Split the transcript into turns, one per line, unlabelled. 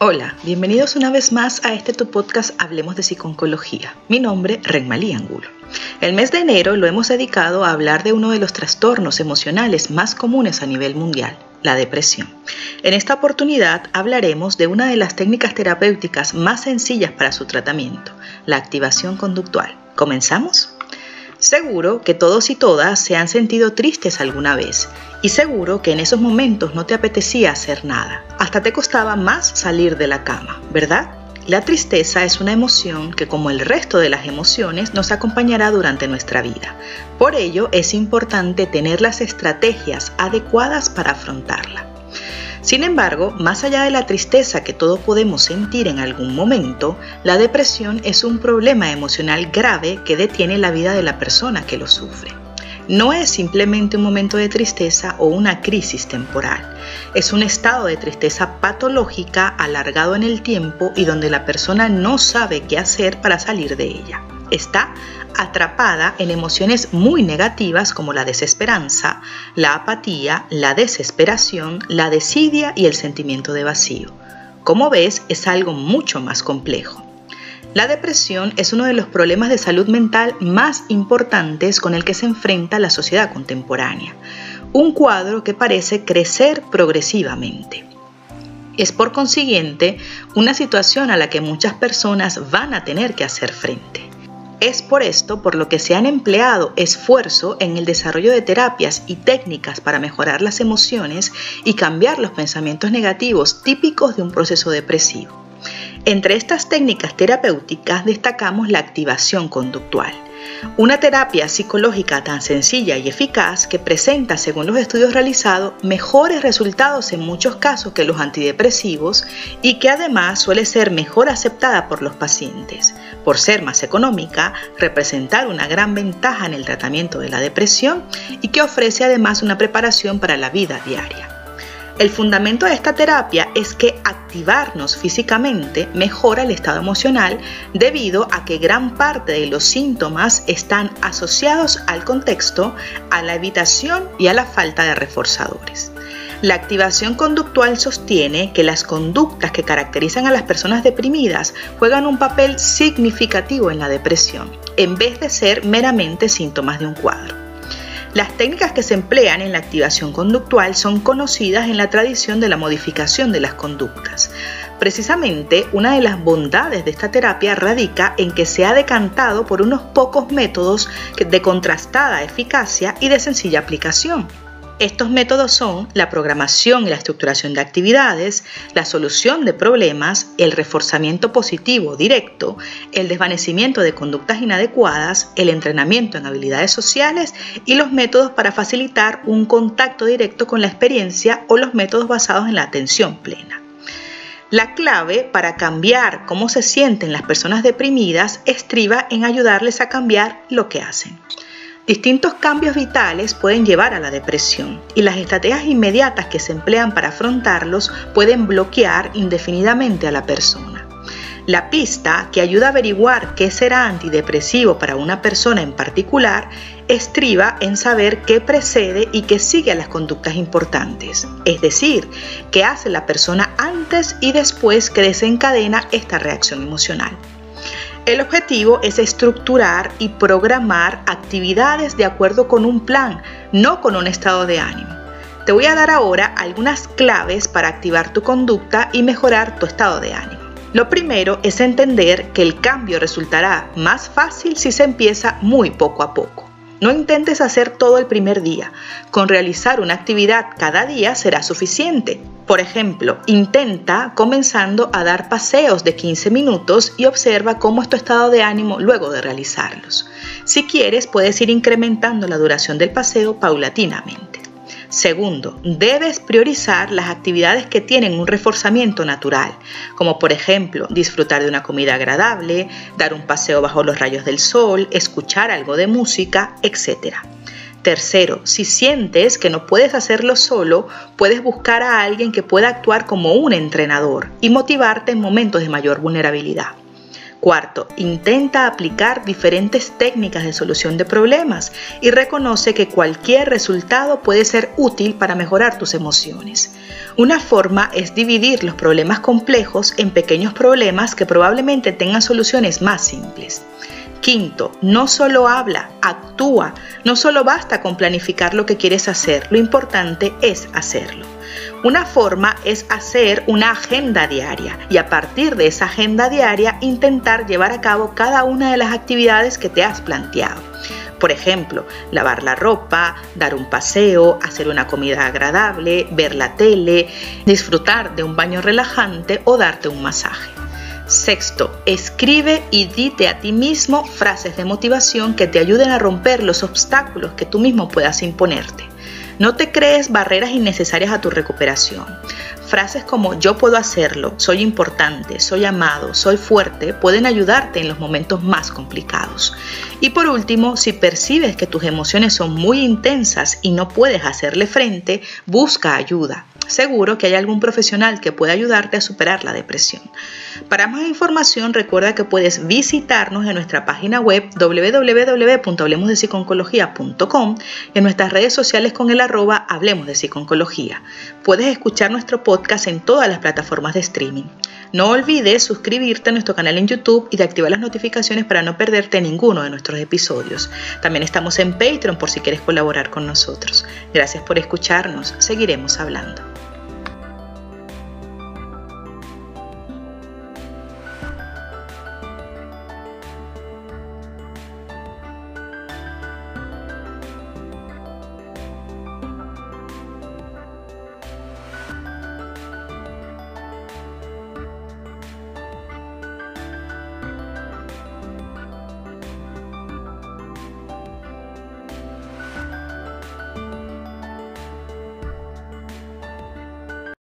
Hola, bienvenidos una vez más a este tu podcast Hablemos de Psiconcología. Mi nombre, Renmalí Angulo. El mes de enero lo hemos dedicado a hablar de uno de los trastornos emocionales más comunes a nivel mundial, la depresión. En esta oportunidad hablaremos de una de las técnicas terapéuticas más sencillas para su tratamiento, la activación conductual. ¿Comenzamos? Seguro que todos y todas se han sentido tristes alguna vez y seguro que en esos momentos no te apetecía hacer nada, hasta te costaba más salir de la cama, ¿verdad? La tristeza es una emoción que como el resto de las emociones nos acompañará durante nuestra vida. Por ello es importante tener las estrategias adecuadas para afrontarla. Sin embargo, más allá de la tristeza que todos podemos sentir en algún momento, la depresión es un problema emocional grave que detiene la vida de la persona que lo sufre. No es simplemente un momento de tristeza o una crisis temporal. Es un estado de tristeza patológica alargado en el tiempo y donde la persona no sabe qué hacer para salir de ella. Está atrapada en emociones muy negativas como la desesperanza, la apatía, la desesperación, la desidia y el sentimiento de vacío. Como ves, es algo mucho más complejo. La depresión es uno de los problemas de salud mental más importantes con el que se enfrenta la sociedad contemporánea, un cuadro que parece crecer progresivamente. Es por consiguiente una situación a la que muchas personas van a tener que hacer frente. Es por esto por lo que se han empleado esfuerzo en el desarrollo de terapias y técnicas para mejorar las emociones y cambiar los pensamientos negativos típicos de un proceso depresivo. Entre estas técnicas terapéuticas destacamos la activación conductual una terapia psicológica tan sencilla y eficaz que presenta, según los estudios realizados, mejores resultados en muchos casos que los antidepresivos y que además suele ser mejor aceptada por los pacientes, por ser más económica, representar una gran ventaja en el tratamiento de la depresión y que ofrece además una preparación para la vida diaria. El fundamento de esta terapia es que activarnos físicamente mejora el estado emocional debido a que gran parte de los síntomas están asociados al contexto, a la evitación y a la falta de reforzadores. La activación conductual sostiene que las conductas que caracterizan a las personas deprimidas juegan un papel significativo en la depresión, en vez de ser meramente síntomas de un cuadro. Las técnicas que se emplean en la activación conductual son conocidas en la tradición de la modificación de las conductas. Precisamente, una de las bondades de esta terapia radica en que se ha decantado por unos pocos métodos de contrastada eficacia y de sencilla aplicación. Estos métodos son la programación y la estructuración de actividades, la solución de problemas, el reforzamiento positivo directo, el desvanecimiento de conductas inadecuadas, el entrenamiento en habilidades sociales y los métodos para facilitar un contacto directo con la experiencia o los métodos basados en la atención plena. La clave para cambiar cómo se sienten las personas deprimidas estriba en ayudarles a cambiar lo que hacen. Distintos cambios vitales pueden llevar a la depresión y las estrategias inmediatas que se emplean para afrontarlos pueden bloquear indefinidamente a la persona. La pista que ayuda a averiguar qué será antidepresivo para una persona en particular estriba en saber qué precede y qué sigue a las conductas importantes, es decir, qué hace la persona antes y después que desencadena esta reacción emocional. El objetivo es estructurar y programar actividades de acuerdo con un plan, no con un estado de ánimo. Te voy a dar ahora algunas claves para activar tu conducta y mejorar tu estado de ánimo. Lo primero es entender que el cambio resultará más fácil si se empieza muy poco a poco. No intentes hacer todo el primer día. Con realizar una actividad cada día será suficiente. Por ejemplo, intenta comenzando a dar paseos de 15 minutos y observa cómo es tu estado de ánimo luego de realizarlos. Si quieres, puedes ir incrementando la duración del paseo paulatinamente. Segundo, debes priorizar las actividades que tienen un reforzamiento natural, como por ejemplo disfrutar de una comida agradable, dar un paseo bajo los rayos del sol, escuchar algo de música, etc. Tercero, si sientes que no puedes hacerlo solo, puedes buscar a alguien que pueda actuar como un entrenador y motivarte en momentos de mayor vulnerabilidad. Cuarto, intenta aplicar diferentes técnicas de solución de problemas y reconoce que cualquier resultado puede ser útil para mejorar tus emociones. Una forma es dividir los problemas complejos en pequeños problemas que probablemente tengan soluciones más simples. Quinto, no solo habla, actúa. No solo basta con planificar lo que quieres hacer, lo importante es hacerlo. Una forma es hacer una agenda diaria y a partir de esa agenda diaria intentar llevar a cabo cada una de las actividades que te has planteado. Por ejemplo, lavar la ropa, dar un paseo, hacer una comida agradable, ver la tele, disfrutar de un baño relajante o darte un masaje. Sexto, escribe y dite a ti mismo frases de motivación que te ayuden a romper los obstáculos que tú mismo puedas imponerte. No te crees barreras innecesarias a tu recuperación. Frases como yo puedo hacerlo, soy importante, soy amado, soy fuerte pueden ayudarte en los momentos más complicados. Y por último, si percibes que tus emociones son muy intensas y no puedes hacerle frente, busca ayuda. Seguro que hay algún profesional que pueda ayudarte a superar la depresión. Para más información recuerda que puedes visitarnos en nuestra página web www.hablemosdepsiconcología.com y en nuestras redes sociales con el arroba Hablemos de Psiconcología. Puedes escuchar nuestro podcast en todas las plataformas de streaming. No olvides suscribirte a nuestro canal en YouTube y de activar las notificaciones para no perderte ninguno de nuestros episodios. También estamos en Patreon por si quieres colaborar con nosotros. Gracias por escucharnos. Seguiremos hablando.